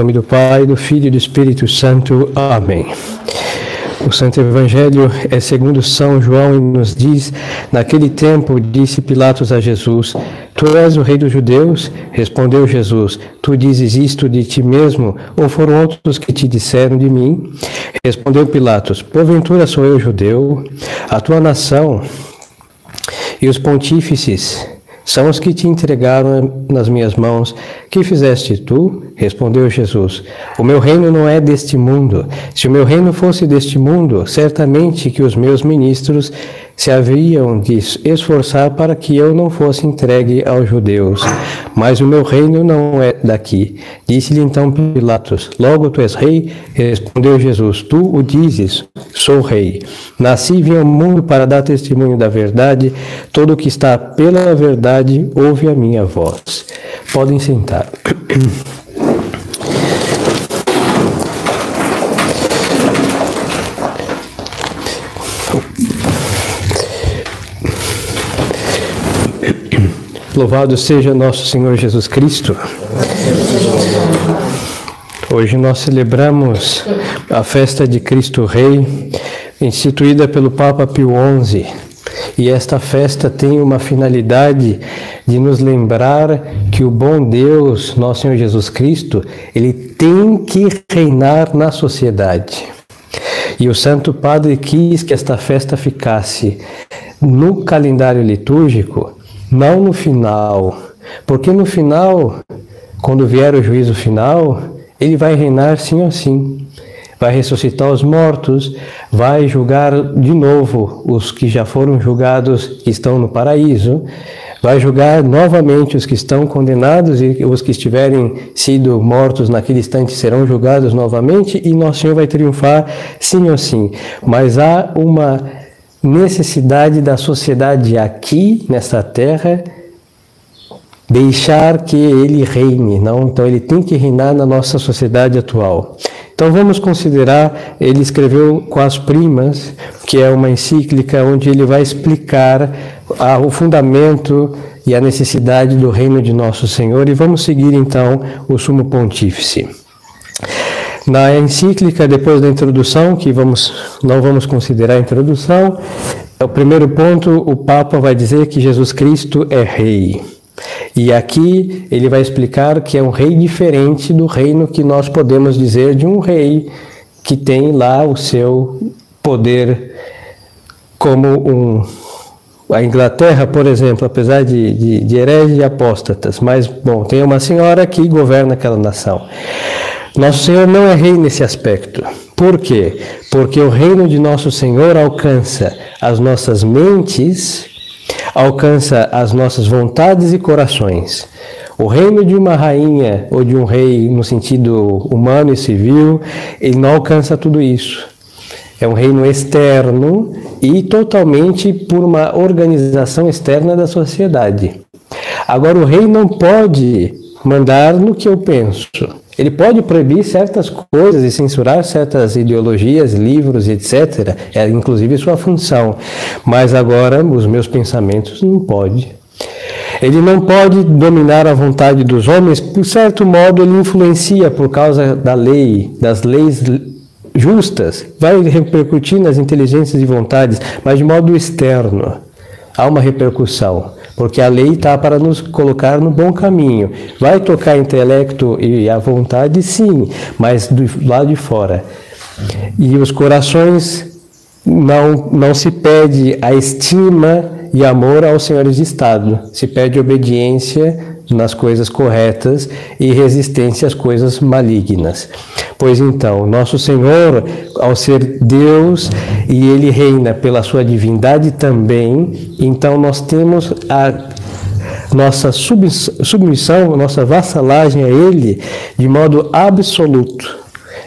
nome do Pai, do Filho e do Espírito Santo. Amém. O Santo Evangelho é segundo São João e nos diz: Naquele tempo disse Pilatos a Jesus: Tu és o rei dos judeus? Respondeu Jesus: Tu dizes isto de ti mesmo, ou foram outros que te disseram de mim? Respondeu Pilatos: Porventura sou eu judeu? A tua nação e os pontífices são os que te entregaram nas minhas mãos. Que fizeste tu? Respondeu Jesus: O meu reino não é deste mundo. Se o meu reino fosse deste mundo, certamente que os meus ministros se haviam de esforçar para que eu não fosse entregue aos judeus. Mas o meu reino não é daqui. Disse-lhe então Pilatos: Logo tu és rei? Respondeu Jesus: Tu o dizes, sou rei. Nasci e vim ao mundo para dar testemunho da verdade. Todo o que está pela verdade ouve a minha voz. Podem sentar. Louvado seja nosso Senhor Jesus Cristo. Hoje nós celebramos a festa de Cristo Rei, instituída pelo Papa Pio XI. E esta festa tem uma finalidade de nos lembrar que o bom Deus, nosso Senhor Jesus Cristo, ele tem que reinar na sociedade. E o Santo Padre quis que esta festa ficasse no calendário litúrgico não no final, porque no final, quando vier o juízo final, ele vai reinar sim ou sim. Vai ressuscitar os mortos, vai julgar de novo os que já foram julgados que estão no paraíso, vai julgar novamente os que estão condenados e os que estiverem sido mortos naquele instante serão julgados novamente e nosso Senhor vai triunfar sim ou sim. Mas há uma necessidade da sociedade aqui, nesta terra, deixar que ele reine, não? Então ele tem que reinar na nossa sociedade atual. Então vamos considerar, ele escreveu com as primas, que é uma encíclica onde ele vai explicar a, o fundamento e a necessidade do reino de nosso Senhor e vamos seguir então o sumo pontífice. Na encíclica, depois da introdução, que vamos, não vamos considerar a introdução, o primeiro ponto, o Papa vai dizer que Jesus Cristo é rei. E aqui ele vai explicar que é um rei diferente do reino que nós podemos dizer de um rei que tem lá o seu poder como um. A Inglaterra, por exemplo, apesar de, de, de hereges e apóstatas, mas, bom, tem uma senhora que governa aquela nação. Nosso Senhor não é rei nesse aspecto. Por quê? Porque o reino de nosso Senhor alcança as nossas mentes, alcança as nossas vontades e corações. O reino de uma rainha ou de um rei, no sentido humano e civil, ele não alcança tudo isso. É um reino externo e totalmente por uma organização externa da sociedade. Agora, o rei não pode mandar no que eu penso. Ele pode proibir certas coisas e censurar certas ideologias, livros, etc. É inclusive sua função. Mas agora os meus pensamentos não pode. Ele não pode dominar a vontade dos homens, por certo modo ele influencia por causa da lei, das leis justas, vai repercutir nas inteligências e vontades, mas de modo externo. Há uma repercussão porque a lei está para nos colocar no bom caminho. Vai tocar intelecto e a vontade, sim, mas do lado de fora. E os corações não, não se pede a estima e amor aos senhores de Estado, se pede obediência nas coisas corretas e resistência às coisas malignas. Pois então, nosso Senhor, ao ser Deus e Ele reina pela sua divindade também, então nós temos a nossa submissão, nossa vassalagem a Ele de modo absoluto.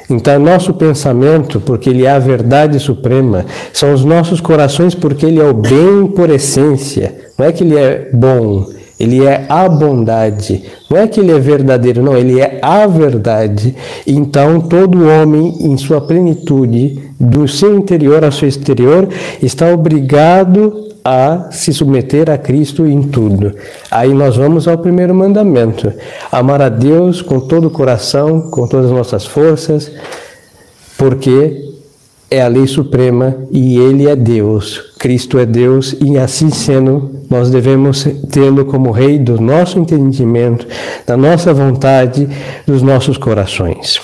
Então, nosso pensamento, porque Ele é a verdade suprema, são os nossos corações, porque Ele é o bem por essência. Não é que Ele é bom, ele é a bondade. Não é que ele é verdadeiro, não, ele é a verdade. Então, todo homem, em sua plenitude, do seu interior ao seu exterior, está obrigado a se submeter a Cristo em tudo. Aí nós vamos ao primeiro mandamento: amar a Deus com todo o coração, com todas as nossas forças, porque é a lei suprema e ele é Deus. Cristo é Deus e assim sendo, nós devemos tê-lo como rei do nosso entendimento, da nossa vontade, dos nossos corações.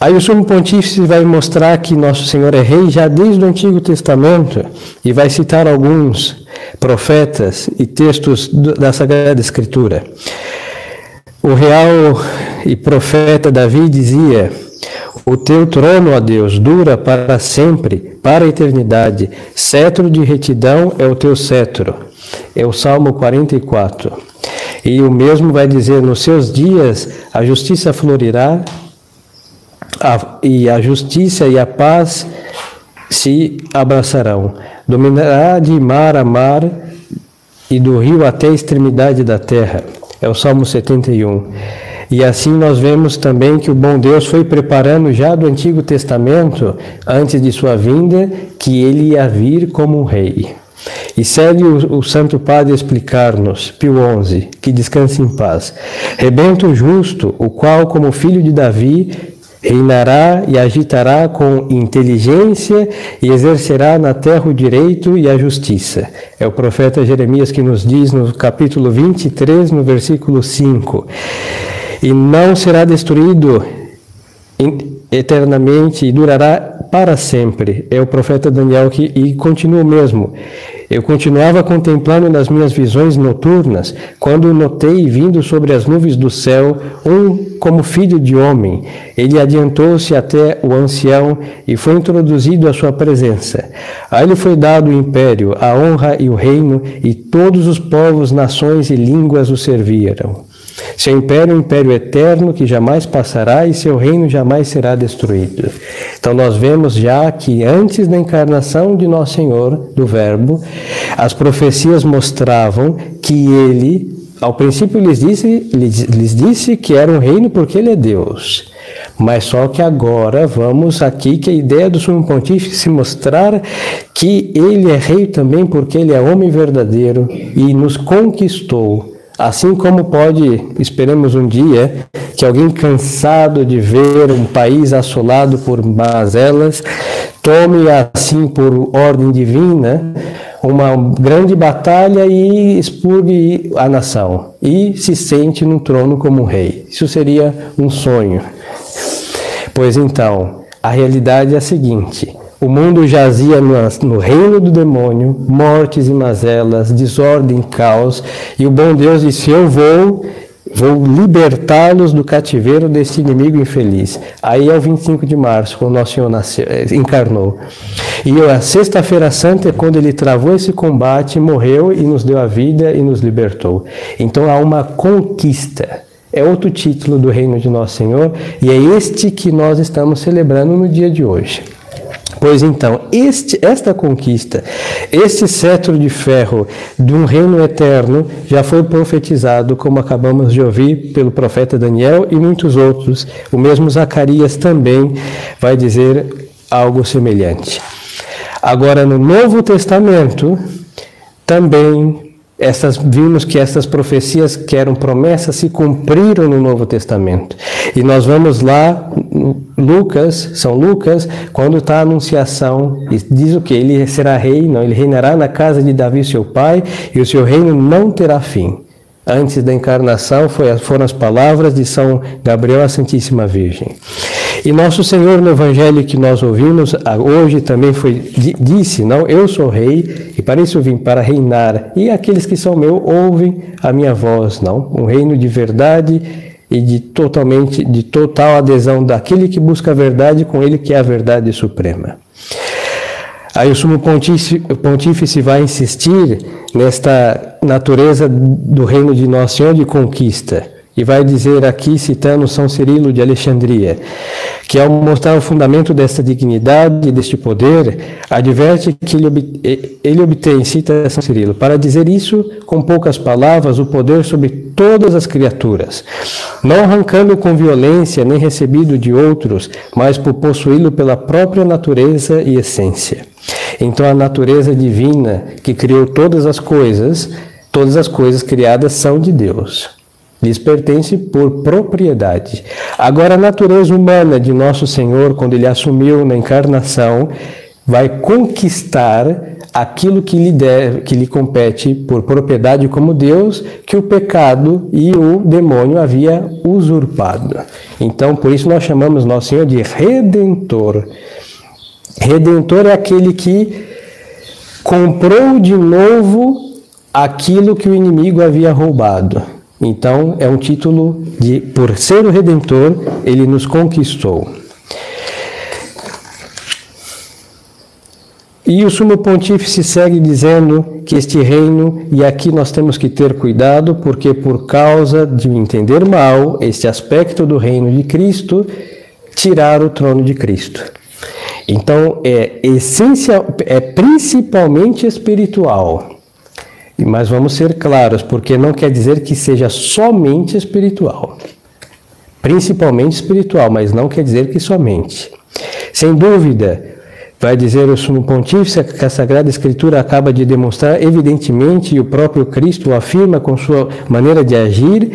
Aí o Sumo Pontífice vai mostrar que Nosso Senhor é Rei já desde o Antigo Testamento e vai citar alguns profetas e textos da Sagrada Escritura. O real e profeta Davi dizia: O teu trono, ó Deus, dura para sempre, para a eternidade. Cetro de retidão é o teu cetro. É o Salmo 44. E o mesmo vai dizer: Nos seus dias a justiça florirá a, e a justiça e a paz se abraçarão. Dominará de mar a mar e do rio até a extremidade da terra. É o Salmo 71. E assim nós vemos também que o bom Deus foi preparando já do Antigo Testamento, antes de sua vinda, que ele ia vir como um rei. E segue o, o Santo Padre explicar-nos, Pio XI, que descanse em paz. Rebento justo, o qual, como filho de Davi, Reinará e agitará com inteligência e exercerá na terra o direito e a justiça. É o profeta Jeremias que nos diz no capítulo 23, no versículo 5. E não será destruído eternamente e durará para sempre. É o profeta Daniel que e continua mesmo. Eu continuava contemplando nas minhas visões noturnas, quando notei vindo sobre as nuvens do céu um como filho de homem. Ele adiantou-se até o ancião e foi introduzido à sua presença. A ele foi dado o império, a honra e o reino, e todos os povos, nações e línguas o serviram. Seu império é um império eterno que jamais passará e seu reino jamais será destruído. Então nós vemos já que antes da encarnação de nosso Senhor, do Verbo, as profecias mostravam que ele, ao princípio lhes disse, lhes, lhes disse que era um reino porque ele é Deus. Mas só que agora vamos aqui que a ideia do Sumo Pontífice se mostrar que ele é rei também porque ele é homem verdadeiro e nos conquistou Assim como pode, esperemos um dia, que alguém cansado de ver um país assolado por mazelas, tome assim por ordem divina uma grande batalha e expurgue a nação e se sente no trono como um rei. Isso seria um sonho. Pois então, a realidade é a seguinte: o mundo jazia no, reino do demônio, mortes e mazelas, desordem, caos, e o bom Deus disse: Eu vou, vou libertá-los do cativeiro desse inimigo infeliz. Aí é o 25 de março, quando Nosso Senhor nasceu, eh, encarnou. E a Sexta-feira Santa é quando ele travou esse combate, morreu e nos deu a vida e nos libertou. Então há uma conquista. É outro título do reino de Nosso Senhor, e é este que nós estamos celebrando no dia de hoje. Pois então, este, esta conquista, este cetro de ferro de um reino eterno já foi profetizado, como acabamos de ouvir pelo profeta Daniel e muitos outros. O mesmo Zacarias também vai dizer algo semelhante. Agora, no Novo Testamento, também essas, vimos que essas profecias que eram promessas se cumpriram no Novo Testamento. E nós vamos lá, Lucas, São Lucas, quando está a anunciação, diz o que? Ele será rei, não, ele reinará na casa de Davi, seu pai, e o seu reino não terá fim. Antes da encarnação foi, foram as palavras de São Gabriel à Santíssima Virgem. E nosso Senhor no Evangelho que nós ouvimos hoje também foi disse, não, eu sou rei e para isso vim para reinar. E aqueles que são meus ouvem a minha voz, não? Um reino de verdade e de totalmente de total adesão daquele que busca a verdade com ele que é a verdade suprema. Aí o sumo pontífice, pontífice vai insistir nesta natureza do reino de Nosso Senhor de conquista. E vai dizer aqui, citando São Cirilo de Alexandria, que ao mostrar o fundamento desta dignidade, deste poder, adverte que ele, ele obtém, cita São Cirilo, para dizer isso com poucas palavras, o poder sobre todas as criaturas, não arrancando com violência nem recebido de outros, mas por possuí-lo pela própria natureza e essência. Então a natureza divina que criou todas as coisas, todas as coisas criadas são de Deus lhes pertence por propriedade. Agora, a natureza humana de nosso Senhor, quando ele assumiu na encarnação, vai conquistar aquilo que lhe, deve, que lhe compete por propriedade como Deus, que o pecado e o demônio havia usurpado. Então, por isso nós chamamos nosso Senhor de redentor. Redentor é aquele que comprou de novo aquilo que o inimigo havia roubado. Então, é um título de, por ser o Redentor, ele nos conquistou. E o Sumo Pontífice segue dizendo que este reino, e aqui nós temos que ter cuidado, porque por causa de entender mal este aspecto do reino de Cristo, tirar o trono de Cristo. Então é essencial, é principalmente espiritual. Mas vamos ser claros, porque não quer dizer que seja somente espiritual. Principalmente espiritual, mas não quer dizer que somente. Sem dúvida, vai dizer o Sumo Pontífice que a Sagrada Escritura acaba de demonstrar, evidentemente, e o próprio Cristo afirma com sua maneira de agir,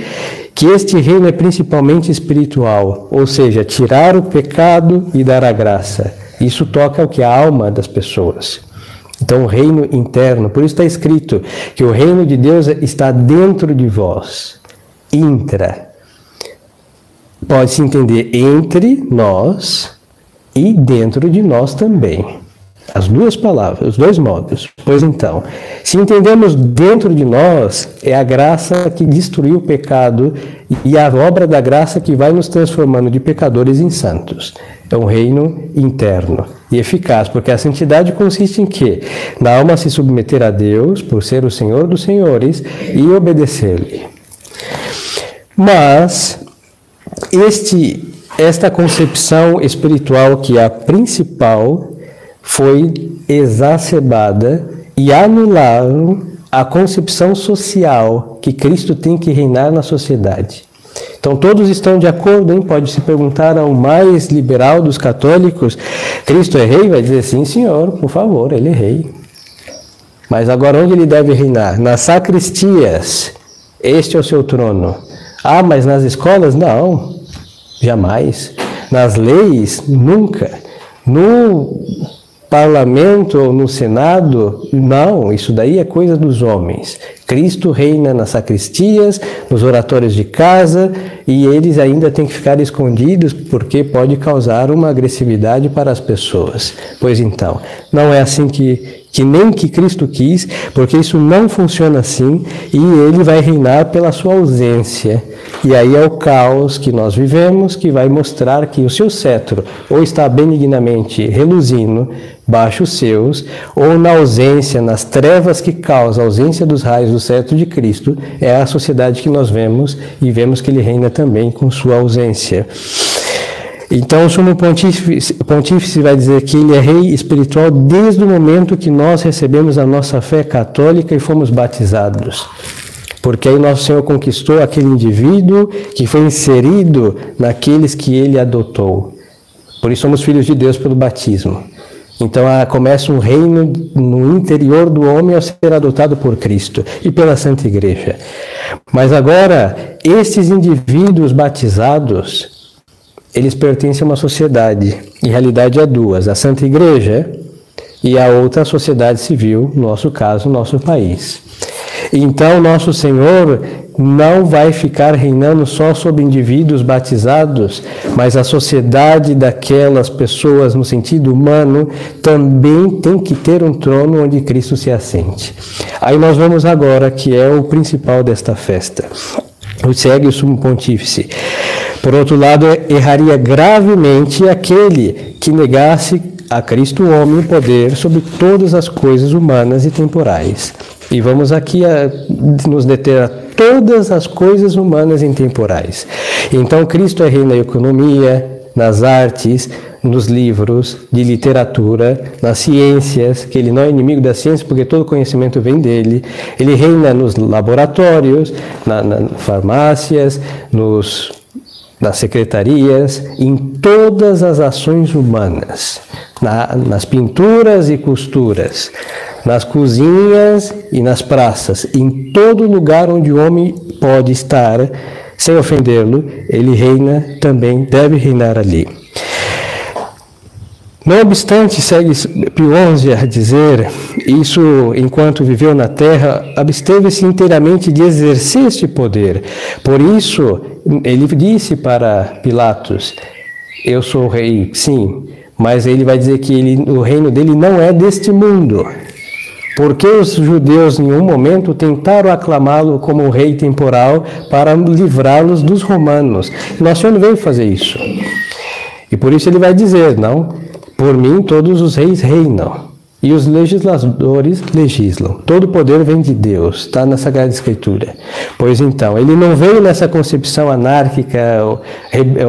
que este reino é principalmente espiritual, ou seja, tirar o pecado e dar a graça. Isso toca o que a alma das pessoas. Então, o reino interno, por isso está escrito que o reino de Deus está dentro de vós, intra. Pode-se entender entre nós e dentro de nós também. As duas palavras, os dois modos. Pois então, se entendemos dentro de nós, é a graça que destruiu o pecado e a obra da graça que vai nos transformando de pecadores em santos. É um reino interno e eficaz, porque a santidade consiste em quê? Na alma se submeter a Deus, por ser o Senhor dos senhores, e obedecer-lhe. Mas este, esta concepção espiritual, que é a principal, foi exacerbada e anularam a concepção social que Cristo tem que reinar na sociedade. Então todos estão de acordo, hein? Pode se perguntar ao mais liberal dos católicos, Cristo é rei? Vai dizer sim, senhor, por favor, ele é rei. Mas agora onde ele deve reinar? Nas sacristias. Este é o seu trono. Ah, mas nas escolas? Não, jamais. Nas leis? Nunca. No parlamento ou no senado, não, isso daí é coisa dos homens. Cristo reina nas sacristias, nos oratórios de casa, e eles ainda têm que ficar escondidos porque pode causar uma agressividade para as pessoas. Pois então, não é assim que que nem que Cristo quis, porque isso não funciona assim e ele vai reinar pela sua ausência. E aí é o caos que nós vivemos que vai mostrar que o seu cetro ou está benignamente reluzindo baixo os seus, ou na ausência, nas trevas que causa a ausência dos raios do cetro de Cristo, é a sociedade que nós vemos e vemos que ele reina também com sua ausência. Então, o sumo pontífice, pontífice vai dizer que ele é rei espiritual desde o momento que nós recebemos a nossa fé católica e fomos batizados. Porque aí nosso Senhor conquistou aquele indivíduo que foi inserido naqueles que ele adotou. Por isso somos filhos de Deus pelo batismo. Então ah, começa um reino no interior do homem ao ser adotado por Cristo e pela Santa Igreja. Mas agora, esses indivíduos batizados, eles pertencem a uma sociedade. Em realidade, a duas: a Santa Igreja e a outra a sociedade civil, no nosso caso, nosso país. Então, nosso Senhor não vai ficar reinando só sobre indivíduos batizados, mas a sociedade daquelas pessoas, no sentido humano, também tem que ter um trono onde Cristo se assente. Aí nós vamos agora, que é o principal desta festa. O segue o sumo pontífice. Por outro lado, erraria gravemente aquele que negasse a Cristo homem o poder sobre todas as coisas humanas e temporais. E vamos aqui a, nos deter a todas as coisas humanas intemporais. Então, Cristo é rei na economia, nas artes, nos livros de literatura, nas ciências, que ele não é inimigo da ciência porque todo conhecimento vem dele. Ele reina nos laboratórios, nas na farmácias, nos, nas secretarias, em todas as ações humanas, na, nas pinturas e costuras, nas cozinhas e nas praças, em todo lugar onde o homem pode estar, sem ofendê-lo, ele reina também, deve reinar ali. Não obstante, segue Pio XI a dizer, isso enquanto viveu na terra, absteve-se inteiramente de exercer este poder. Por isso, ele disse para Pilatos: Eu sou rei, sim, mas ele vai dizer que ele, o reino dele não é deste mundo. Porque os judeus em um momento tentaram aclamá-lo como rei temporal para livrá-los dos romanos. Nosso Senhor veio fazer isso. E por isso ele vai dizer, não, por mim todos os reis reinam. E os legisladores legislam. Todo poder vem de Deus, está na Sagrada Escritura. Pois então, ele não veio nessa concepção anárquica ou,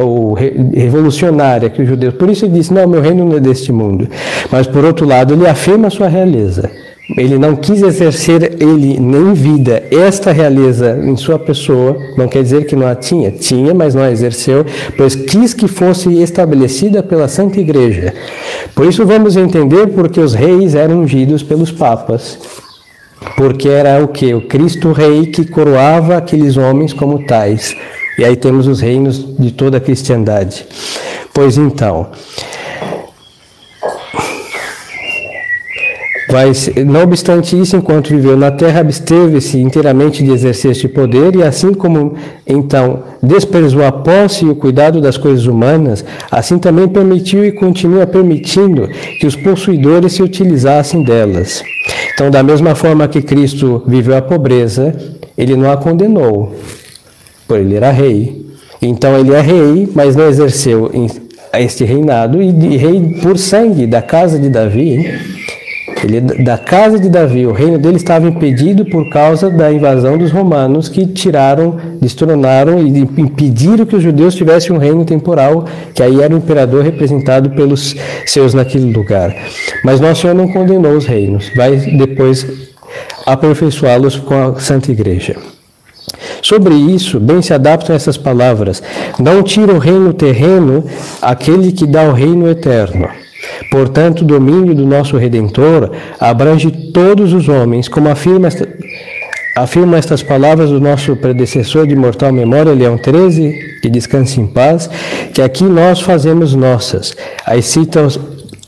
ou revolucionária que os judeus. Por isso ele disse: Não, meu reino não é deste mundo. Mas por outro lado, ele afirma a sua realeza. Ele não quis exercer ele nem vida esta realeza em sua pessoa, não quer dizer que não a tinha, tinha, mas não a exerceu, pois quis que fosse estabelecida pela Santa Igreja. Por isso vamos entender porque os reis eram ungidos pelos papas. Porque era o que? O Cristo Rei que coroava aqueles homens como tais. E aí temos os reinos de toda a cristandade. Pois então, Mas, não obstante isso, enquanto viveu na terra, absteve-se inteiramente de exercer este poder, e assim como então desprezou a posse e o cuidado das coisas humanas, assim também permitiu e continua permitindo que os possuidores se utilizassem delas. Então, da mesma forma que Cristo viveu a pobreza, ele não a condenou, por ele era rei. Então, ele é rei, mas não exerceu este reinado, e rei por sangue da casa de Davi ele, da casa de Davi, o reino dele estava impedido por causa da invasão dos romanos que tiraram, destronaram e impediram que os judeus tivessem um reino temporal, que aí era o imperador representado pelos seus naquele lugar. Mas nosso Senhor não condenou os reinos, vai depois aperfeiçoá-los com a Santa Igreja. Sobre isso, bem se adaptam essas palavras: Não tira o reino terreno aquele que dá o reino eterno. Portanto, o domínio do nosso Redentor abrange todos os homens, como afirma, esta, afirma estas palavras do nosso predecessor de mortal memória, Leão 13, que descanse em paz, que aqui nós fazemos nossas. Aí cita os,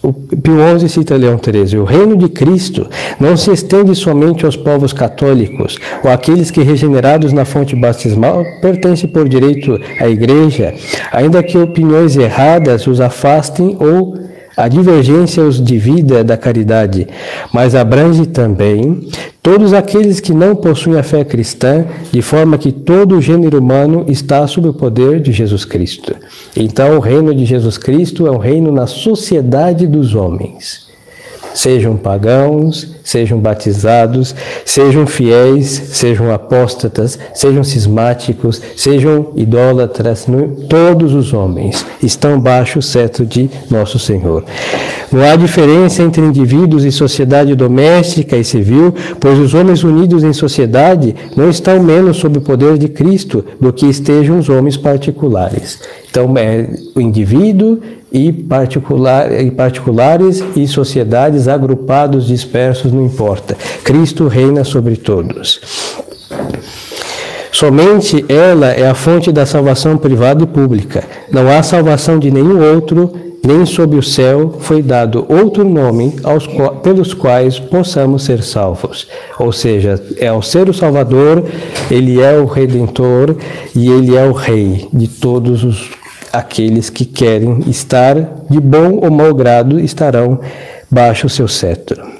o Pio XI cita Leão 13: O reino de Cristo não se estende somente aos povos católicos ou àqueles que, regenerados na fonte batismal, pertencem por direito à Igreja, ainda que opiniões erradas os afastem ou a divergência os divida da caridade, mas abrange também todos aqueles que não possuem a fé cristã, de forma que todo o gênero humano está sob o poder de Jesus Cristo. Então, o reino de Jesus Cristo é um reino na sociedade dos homens. Sejam pagãos, sejam batizados, sejam fiéis, sejam apóstatas, sejam cismáticos, sejam idólatras, todos os homens estão baixo o cetro de nosso Senhor. Não há diferença entre indivíduos e sociedade doméstica e civil, pois os homens unidos em sociedade não estão menos sob o poder de Cristo do que estejam os homens particulares. Então, é o indivíduo e, particular, e particulares e sociedades agrupados, dispersos, não importa. Cristo reina sobre todos. Somente ela é a fonte da salvação privada e pública. Não há salvação de nenhum outro, nem sob o céu foi dado outro nome aos, pelos quais possamos ser salvos. Ou seja, é ao ser o Salvador, ele é o Redentor e ele é o Rei de todos os aqueles que querem estar de bom ou mau grado estarão baixo o seu cetro.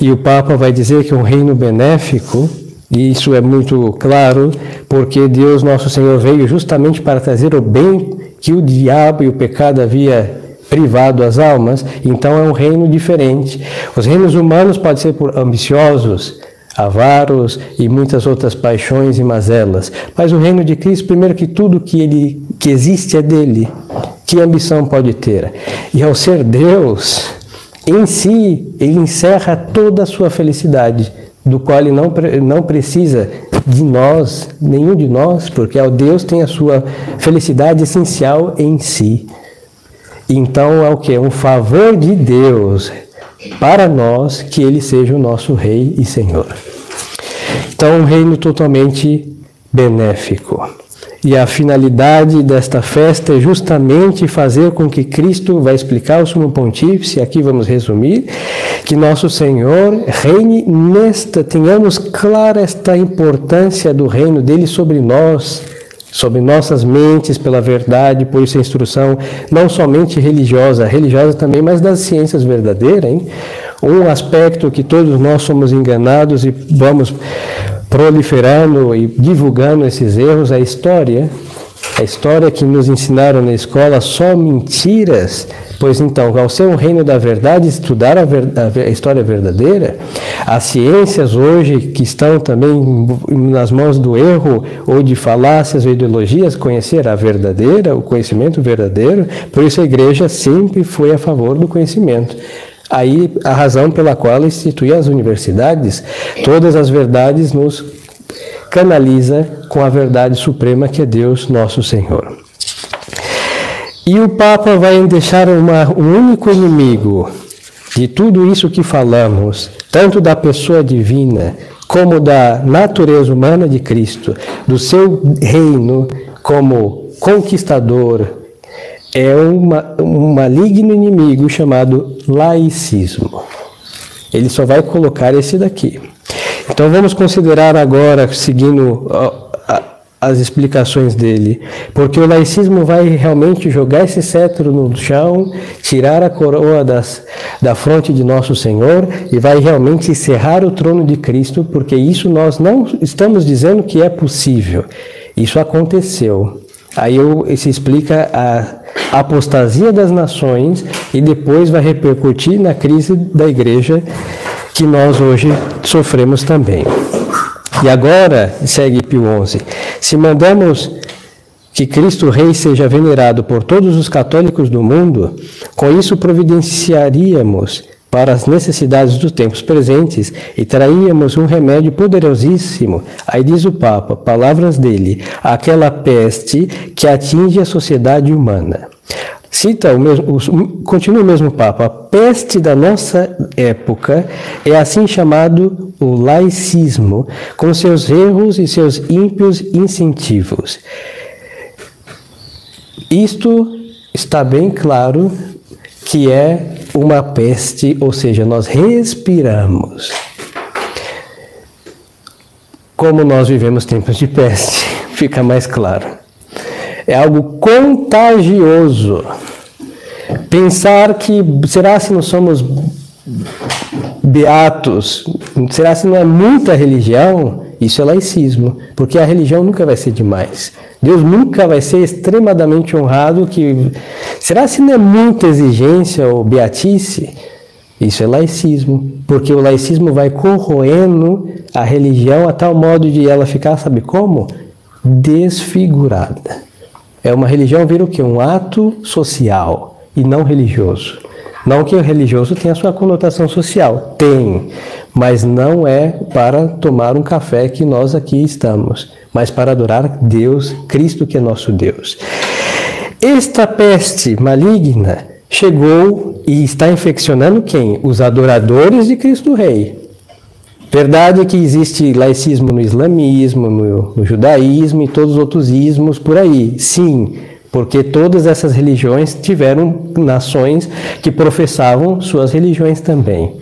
E o Papa vai dizer que é um reino benéfico, e isso é muito claro, porque Deus nosso Senhor veio justamente para trazer o bem que o diabo e o pecado havia privado as almas, então é um reino diferente. Os reinos humanos podem ser por ambiciosos, avaros e muitas outras paixões e mazelas. Mas o reino de Cristo, primeiro que tudo que ele que existe é dele. Que ambição pode ter? E ao ser Deus, em si, ele encerra toda a sua felicidade, do qual ele não, não precisa de nós, nenhum de nós, porque o Deus tem a sua felicidade essencial em si. Então é o que? Um favor de Deus para nós que ele seja o nosso Rei e Senhor. Então, um reino totalmente benéfico. E a finalidade desta festa é justamente fazer com que Cristo, vai explicar o Sumo Pontífice, aqui vamos resumir, que nosso Senhor reine nesta, tenhamos clara esta importância do reino dele sobre nós, sobre nossas mentes pela verdade, por isso a instrução não somente religiosa, religiosa também, mas das ciências verdadeiras, hein? Um aspecto que todos nós somos enganados e vamos proliferando e divulgando esses erros a história. A história que nos ensinaram na escola só mentiras Pois então, ao ser um reino da verdade, estudar a, ver, a, história verdadeira, as ciências hoje que estão também nas mãos do erro ou de falácias ou ideologias, conhecer a verdadeira, o conhecimento verdadeiro, por isso a igreja sempre foi a favor do conhecimento. Aí a razão pela qual institui as universidades, todas as verdades nos canaliza com a verdade suprema que é Deus, nosso Senhor. E o Papa vai deixar uma, um único inimigo de tudo isso que falamos, tanto da pessoa divina como da natureza humana de Cristo, do seu reino como conquistador, é uma, um maligno inimigo chamado laicismo. Ele só vai colocar esse daqui. Então vamos considerar agora, seguindo as explicações dele, porque o laicismo vai realmente jogar esse cetro no chão, tirar a coroa das, da fronte de nosso Senhor e vai realmente encerrar o trono de Cristo, porque isso nós não estamos dizendo que é possível, isso aconteceu. Aí eu, se explica a apostasia das nações e depois vai repercutir na crise da igreja que nós hoje sofremos também. E agora, segue Pio XI, se mandamos que Cristo Rei seja venerado por todos os católicos do mundo, com isso providenciaríamos para as necessidades dos tempos presentes e traíamos um remédio poderosíssimo. Aí diz o Papa, palavras dele, aquela peste que atinge a sociedade humana. Cita o mesmo, continua o mesmo Papa, a peste da nossa época é assim chamado o laicismo, com seus erros e seus ímpios incentivos. Isto está bem claro que é uma peste, ou seja, nós respiramos. Como nós vivemos tempos de peste, fica mais claro é algo contagioso. Pensar que será se não somos beatos, será se não é muita religião? Isso é laicismo, porque a religião nunca vai ser demais. Deus nunca vai ser extremadamente honrado que será se não é muita exigência ou beatice? Isso é laicismo, porque o laicismo vai corroendo a religião a tal modo de ela ficar, sabe como? Desfigurada. É uma religião vira o que? Um ato social e não religioso. Não que o religioso tenha sua conotação social, tem, mas não é para tomar um café que nós aqui estamos, mas para adorar Deus, Cristo que é nosso Deus. Esta peste maligna chegou e está infeccionando quem? Os adoradores de Cristo Rei. Verdade que existe laicismo no islamismo, no, no, judaísmo e todos os outros ismos por aí. Sim, porque todas essas religiões tiveram nações que professavam suas religiões também.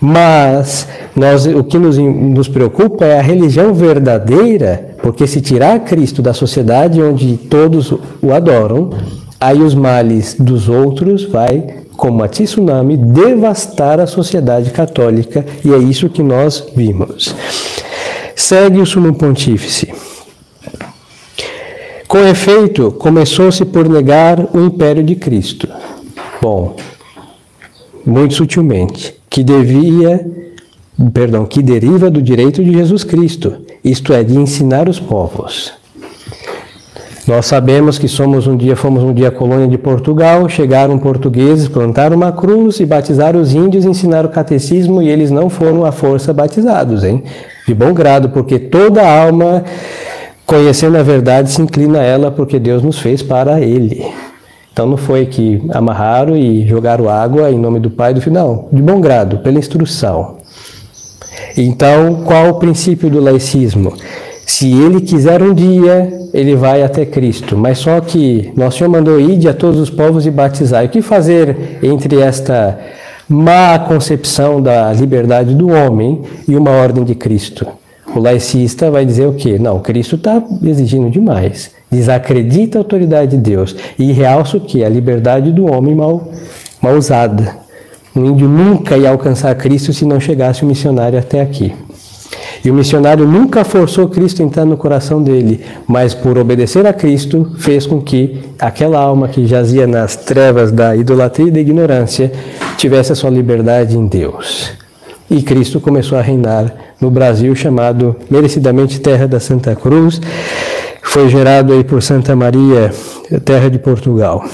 Mas nós, o que nos, nos preocupa é a religião verdadeira, porque se tirar Cristo da sociedade onde todos o adoram, aí os males dos outros vai como a tsunami, devastar a sociedade católica, e é isso que nós vimos. Segue o sumo pontífice. Com efeito, começou-se por negar o império de Cristo. Bom, muito sutilmente, que devia perdão, que deriva do direito de Jesus Cristo, isto é, de ensinar os povos. Nós sabemos que somos um dia, fomos um dia colônia de Portugal, chegaram portugueses, plantaram uma cruz e batizaram os índios, ensinaram o catecismo e eles não foram à força batizados, hein? De bom grado, porque toda alma, conhecendo a verdade, se inclina a ela, porque Deus nos fez para Ele. Então não foi que amarraram e jogaram água em nome do Pai do Filho, não, de bom grado, pela instrução. Então, qual o princípio do laicismo? Se ele quiser um dia, ele vai até Cristo. Mas só que nosso Senhor mandou ir a todos os povos e batizar. E o que fazer entre esta má concepção da liberdade do homem e uma ordem de Cristo? O laicista vai dizer o quê? Não, Cristo está exigindo demais. Desacredita a autoridade de Deus e realça o quê? A liberdade do homem mal, mal usada. O índio nunca ia alcançar Cristo se não chegasse o missionário até aqui. E o missionário nunca forçou Cristo a entrar no coração dele, mas por obedecer a Cristo, fez com que aquela alma que jazia nas trevas da idolatria e da ignorância tivesse a sua liberdade em Deus. E Cristo começou a reinar no Brasil, chamado merecidamente Terra da Santa Cruz. Foi gerado aí por Santa Maria, terra de Portugal.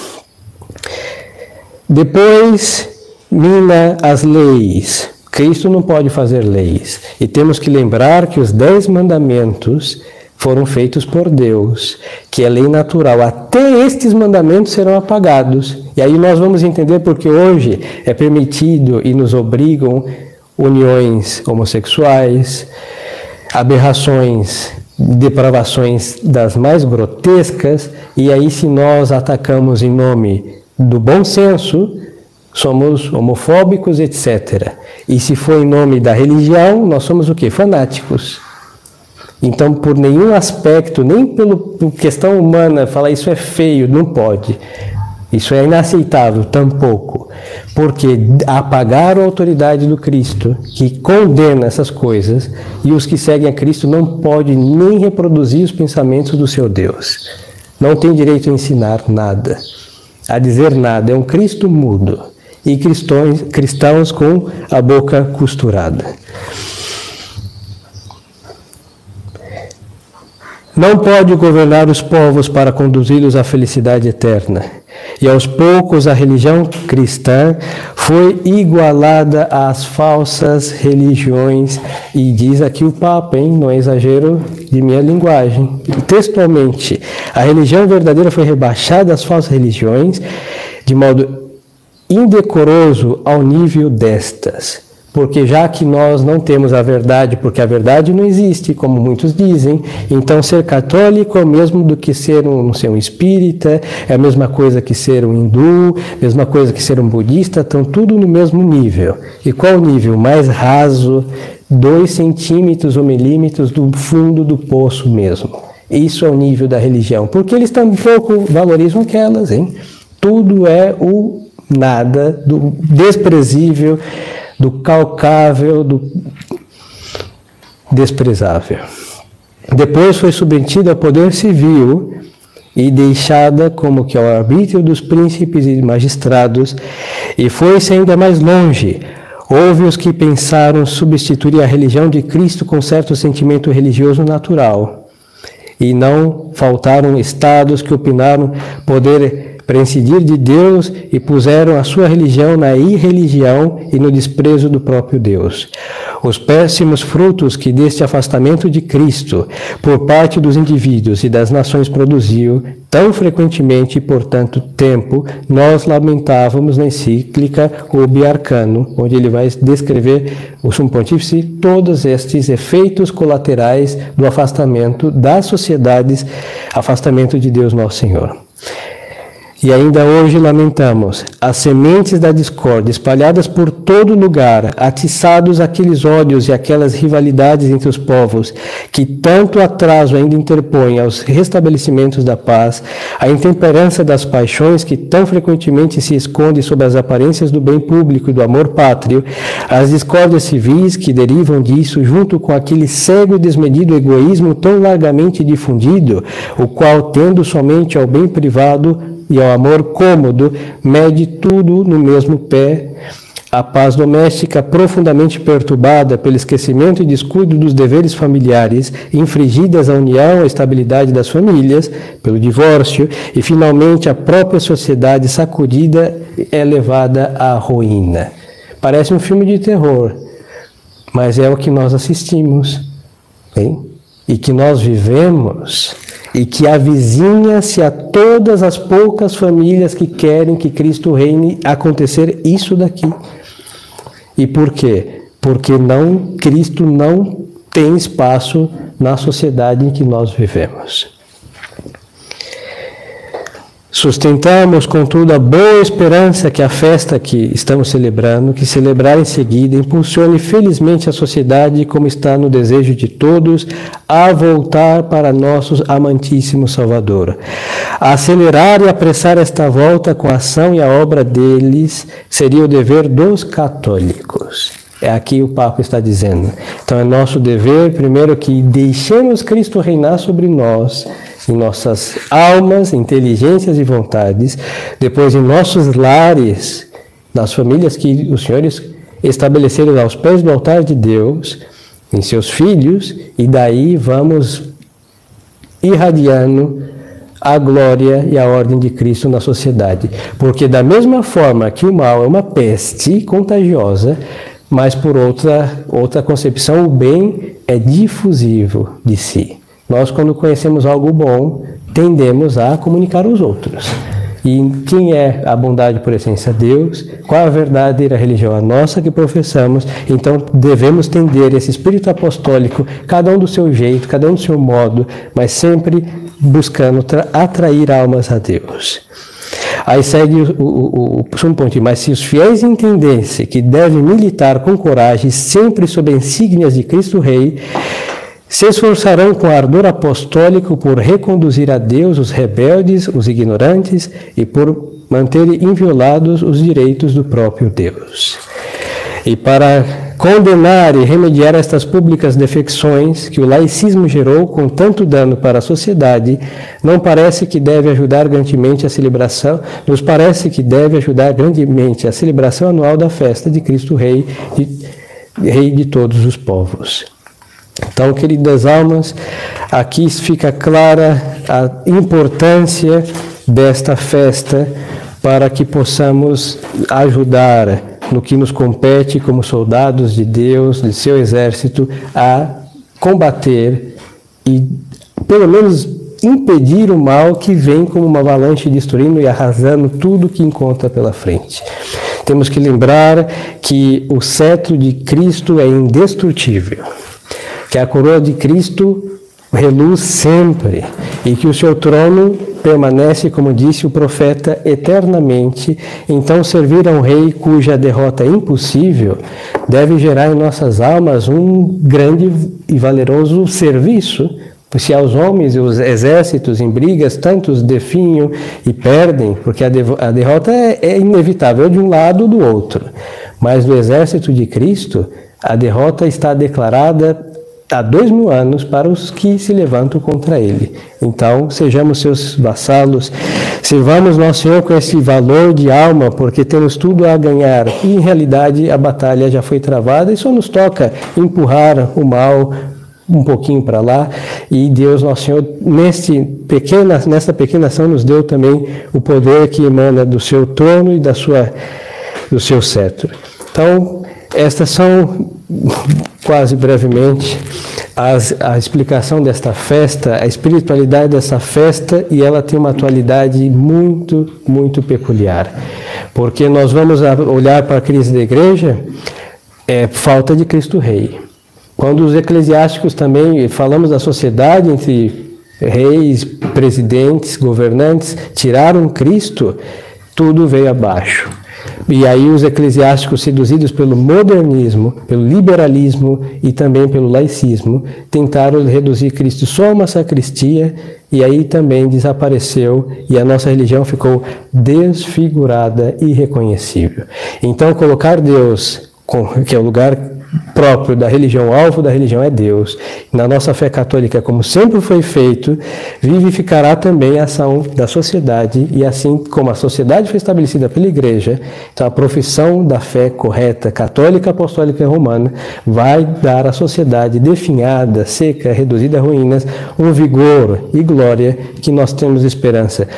Depois, mina as leis. Cristo não pode fazer leis. E temos que lembrar que os dez mandamentos foram feitos por Deus, que é lei natural. Até estes mandamentos serão apagados. E aí nós vamos entender porque hoje é permitido e nos obrigam uniões homossexuais, aberrações, depravações das mais grotescas, e aí se nós atacamos em nome do bom senso, somos homofóbicos, etc. E se for em nome da religião, nós somos o quê? Fanáticos. Então, por nenhum aspecto, nem por questão humana, falar isso é feio, não pode. Isso é inaceitável, tampouco. Porque apagaram a autoridade do Cristo, que condena essas coisas, e os que seguem a Cristo não podem nem reproduzir os pensamentos do seu Deus. Não tem direito a ensinar nada, a dizer nada. É um Cristo mudo e cristãos, cristãos com a boca costurada. Não pode governar os povos para conduzi-los à felicidade eterna. E aos poucos a religião cristã foi igualada às falsas religiões. E diz aqui o Papa, hein? não é exagero de minha linguagem. Textualmente, a religião verdadeira foi rebaixada às falsas religiões, de modo indecoroso ao nível destas. Porque já que nós não temos a verdade, porque a verdade não existe, como muitos dizem, então ser católico é o mesmo do que ser um, um espírita, é a mesma coisa que ser um hindu, mesma coisa que ser um budista, estão tudo no mesmo nível. E qual o nível? Mais raso, dois centímetros ou milímetros do fundo do poço mesmo. Isso é o nível da religião, porque eles tampouco valorizam aquelas, hein? Tudo é o nada, do desprezível, do calcável, do desprezável. Depois foi submetida ao poder civil e deixada como que ao arbítrio dos príncipes e magistrados, e foi-se ainda mais longe. Houve os que pensaram substituir a religião de Cristo com certo sentimento religioso natural, e não faltaram estados que opinaram poder para incidir de Deus e puseram a sua religião na irreligião e no desprezo do próprio Deus. Os péssimos frutos que deste afastamento de Cristo por parte dos indivíduos e das nações produziu, tão frequentemente e por tanto tempo, nós lamentávamos na encíclica Ubi Arcano, onde ele vai descrever o Sumo Pontífice todos estes efeitos colaterais do afastamento das sociedades, afastamento de Deus nosso Senhor. E ainda hoje lamentamos as sementes da discórdia espalhadas por todo lugar, atiçados aqueles ódios e aquelas rivalidades entre os povos, que tanto atraso ainda interpõem aos restabelecimentos da paz, a intemperança das paixões que tão frequentemente se esconde sob as aparências do bem público e do amor pátrio, as discórdias civis que derivam disso, junto com aquele cego e desmedido egoísmo tão largamente difundido, o qual, tendo somente ao bem privado, e ao amor cômodo, mede tudo no mesmo pé, a paz doméstica profundamente perturbada pelo esquecimento e descuido dos deveres familiares, infringidas a união e a estabilidade das famílias, pelo divórcio, e finalmente a própria sociedade sacudida é levada à ruína. Parece um filme de terror, mas é o que nós assistimos, hein? e que nós vivemos e que avizinha-se a todas as poucas famílias que querem que Cristo reine acontecer isso daqui. E por quê? Porque não Cristo não tem espaço na sociedade em que nós vivemos. Sustentamos, contudo, a boa esperança que a festa que estamos celebrando, que celebrar em seguida, impulsione felizmente a sociedade, como está no desejo de todos, a voltar para nosso amantíssimo Salvador. Acelerar e apressar esta volta com a ação e a obra deles seria o dever dos católicos. É aqui o Papa está dizendo. Então é nosso dever, primeiro, que deixemos Cristo reinar sobre nós em nossas almas, inteligências e vontades, depois em nossos lares, nas famílias que os senhores estabeleceram aos pés do altar de Deus, em seus filhos, e daí vamos irradiando a glória e a ordem de Cristo na sociedade. Porque, da mesma forma que o mal é uma peste contagiosa, mas por outra, outra concepção, o bem é difusivo de si. Nós, quando conhecemos algo bom, tendemos a comunicar aos outros. E quem é a bondade por essência? Deus. Qual a verdadeira religião? A nossa que professamos. Então devemos tender esse espírito apostólico, cada um do seu jeito, cada um do seu modo, mas sempre buscando atrair almas a Deus. Aí segue o, o, o, o ponto, mas se os fiéis entendessem que devem militar com coragem, sempre sob insígnias de Cristo Rei, se esforçarão com ardor apostólico por reconduzir a Deus os rebeldes, os ignorantes e por manter inviolados os direitos do próprio Deus. E para condenar e remediar estas públicas defecções que o laicismo gerou com tanto dano para a sociedade, não parece que deve ajudar grandemente a celebração, nos parece que deve ajudar grandemente a celebração anual da festa de Cristo Rei, de, Rei de todos os povos. Então, queridas almas, aqui fica clara a importância desta festa para que possamos ajudar no que nos compete como soldados de Deus, de seu exército, a combater e, pelo menos, impedir o mal que vem como uma avalanche destruindo e arrasando tudo que encontra pela frente. Temos que lembrar que o cetro de Cristo é indestrutível que a coroa de Cristo reluz sempre e que o seu trono permanece, como disse o profeta, eternamente. Então, servir a um rei cuja derrota é impossível deve gerar em nossas almas um grande e valeroso serviço. Se aos homens e os exércitos em brigas tantos definham e perdem, porque a, derrota é, é inevitável de um lado ou do outro. Mas no exército de Cristo, a derrota está declarada há dois mil anos para os que se levantam contra ele. Então, sejamos seus vassalos, servamos nosso Senhor com esse valor de alma, porque temos tudo a ganhar. E, em realidade, a batalha já foi travada e só nos toca empurrar o mal um pouquinho para lá. E Deus, nosso Senhor, neste pequena, nessa pequena ação, nos deu também o poder que emana do seu trono e da sua, do seu cetro. Então, estas são quase brevemente as, a explicação desta festa, a espiritualidade dessa festa, e ela tem uma atualidade muito, muito peculiar. Porque nós vamos olhar para a crise da igreja, é falta de Cristo Rei. Quando os eclesiásticos também, falamos da sociedade entre reis, presidentes, governantes, tiraram Cristo, tudo veio abaixo. E aí os eclesiásticos, seduzidos pelo modernismo, pelo liberalismo e também pelo laicismo, tentaram reduzir Cristo só a uma sacristia e aí também desapareceu e a nossa religião ficou desfigurada e irreconhecível. Então colocar Deus, que é o lugar próprio da religião, alvo da religião é Deus. Na nossa fé católica, como sempre foi feito, vivificará também a ação da sociedade e assim como a sociedade foi estabelecida pela igreja, então a profissão da fé correta, católica, apostólica e romana vai dar à sociedade definhada, seca, reduzida a ruínas, um vigor e glória que nós temos esperança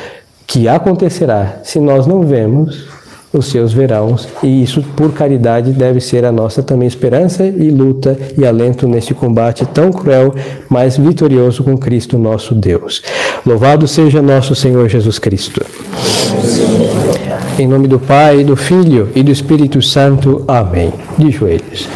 que acontecerá se nós não vemos os seus verão, e isso por caridade deve ser a nossa também esperança e luta e alento neste combate tão cruel, mas vitorioso com Cristo nosso Deus. Louvado seja nosso Senhor Jesus Cristo. Em nome do Pai, do Filho e do Espírito Santo. Amém. De joelhos.